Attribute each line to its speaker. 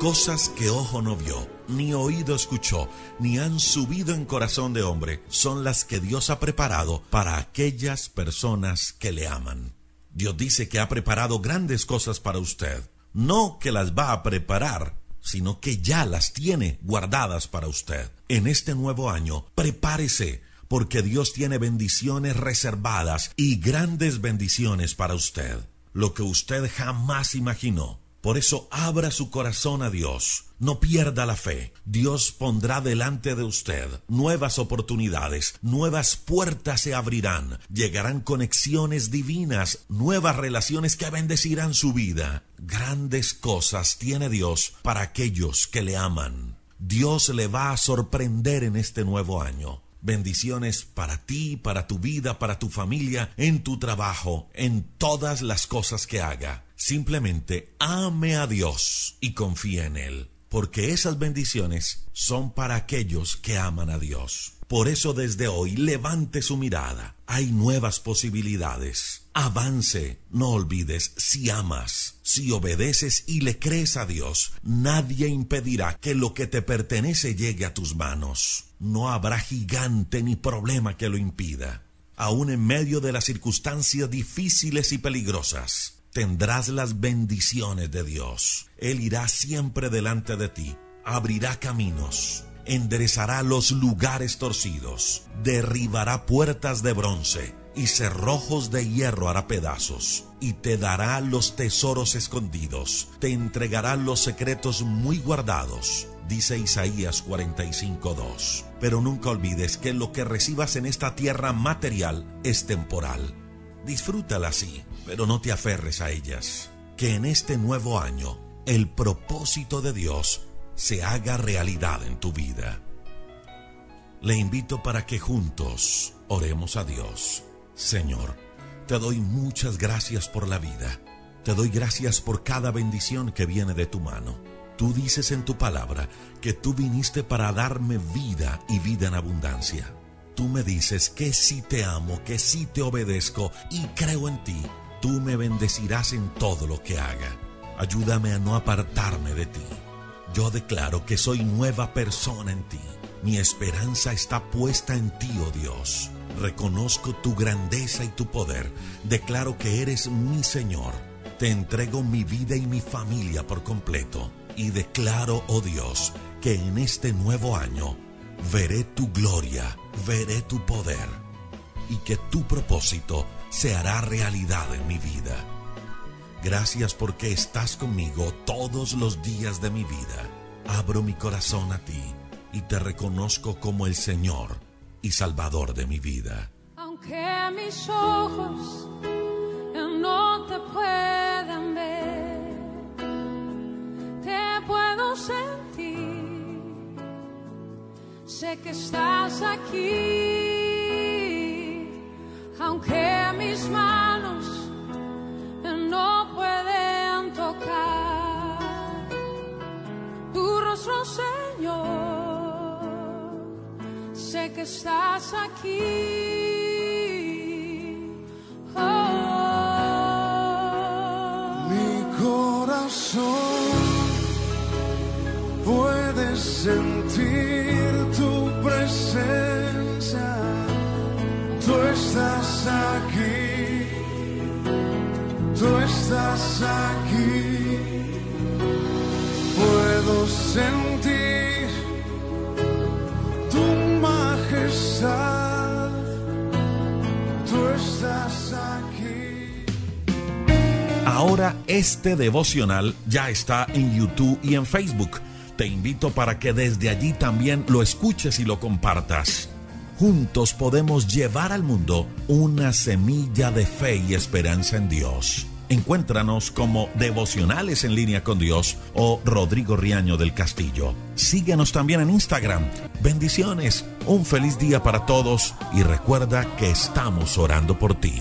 Speaker 1: Cosas que ojo no vio, ni oído escuchó, ni han subido en corazón de hombre, son las que Dios ha preparado para aquellas personas que le aman. Dios dice que ha preparado grandes cosas para usted. No que las va a preparar, sino que ya las tiene guardadas para usted. En este nuevo año, prepárese, porque Dios tiene bendiciones reservadas y grandes bendiciones para usted, lo que usted jamás imaginó. Por eso abra su corazón a Dios. No pierda la fe. Dios pondrá delante de usted nuevas oportunidades, nuevas puertas se abrirán, llegarán conexiones divinas, nuevas relaciones que bendecirán su vida. Grandes cosas tiene Dios para aquellos que le aman. Dios le va a sorprender en este nuevo año. Bendiciones para ti, para tu vida, para tu familia, en tu trabajo, en todas las cosas que haga. Simplemente ame a Dios y confía en Él, porque esas bendiciones son para aquellos que aman a Dios. Por eso desde hoy levante su mirada. Hay nuevas posibilidades. Avance. No olvides, si amas, si obedeces y le crees a Dios, nadie impedirá que lo que te pertenece llegue a tus manos. No habrá gigante ni problema que lo impida. Aún en medio de las circunstancias difíciles y peligrosas, tendrás las bendiciones de Dios. Él irá siempre delante de ti, abrirá caminos, enderezará los lugares torcidos, derribará puertas de bronce y cerrojos de hierro hará pedazos, y te dará los tesoros escondidos, te entregará los secretos muy guardados, dice Isaías 45.2. Pero nunca olvides que lo que recibas en esta tierra material es temporal. Disfrútala así, pero no te aferres a ellas. Que en este nuevo año el propósito de Dios se haga realidad en tu vida. Le invito para que juntos oremos a Dios. Señor, te doy muchas gracias por la vida. Te doy gracias por cada bendición que viene de tu mano. Tú dices en tu palabra que tú viniste para darme vida y vida en abundancia. Tú me dices que si te amo, que si te obedezco y creo en ti, tú me bendecirás en todo lo que haga. Ayúdame a no apartarme de ti. Yo declaro que soy nueva persona en ti. Mi esperanza está puesta en ti, oh Dios. Reconozco tu grandeza y tu poder. Declaro que eres mi Señor. Te entrego mi vida y mi familia por completo. Y declaro, oh Dios, que en este nuevo año veré tu gloria, veré tu poder y que tu propósito se hará realidad en mi vida. Gracias porque estás conmigo todos los días de mi vida. Abro mi corazón a ti y te reconozco como el Señor y Salvador de mi vida.
Speaker 2: Aunque mis ojos no te puedan ver, te puedo sentir. Sé que estás aquí, aunque mis manos no pueden tocar tu rostro, Señor sé que estás aquí.
Speaker 3: Mi corazón puede sentir tu presencia. Tú estás aquí. Tú estás aquí. Puedo sentir
Speaker 1: Ahora este devocional ya está en YouTube y en Facebook. Te invito para que desde allí también lo escuches y lo compartas. Juntos podemos llevar al mundo una semilla de fe y esperanza en Dios. Encuéntranos como Devocionales en línea con Dios o Rodrigo Riaño del Castillo. Síguenos también en Instagram. Bendiciones, un feliz día para todos y recuerda que estamos orando por ti.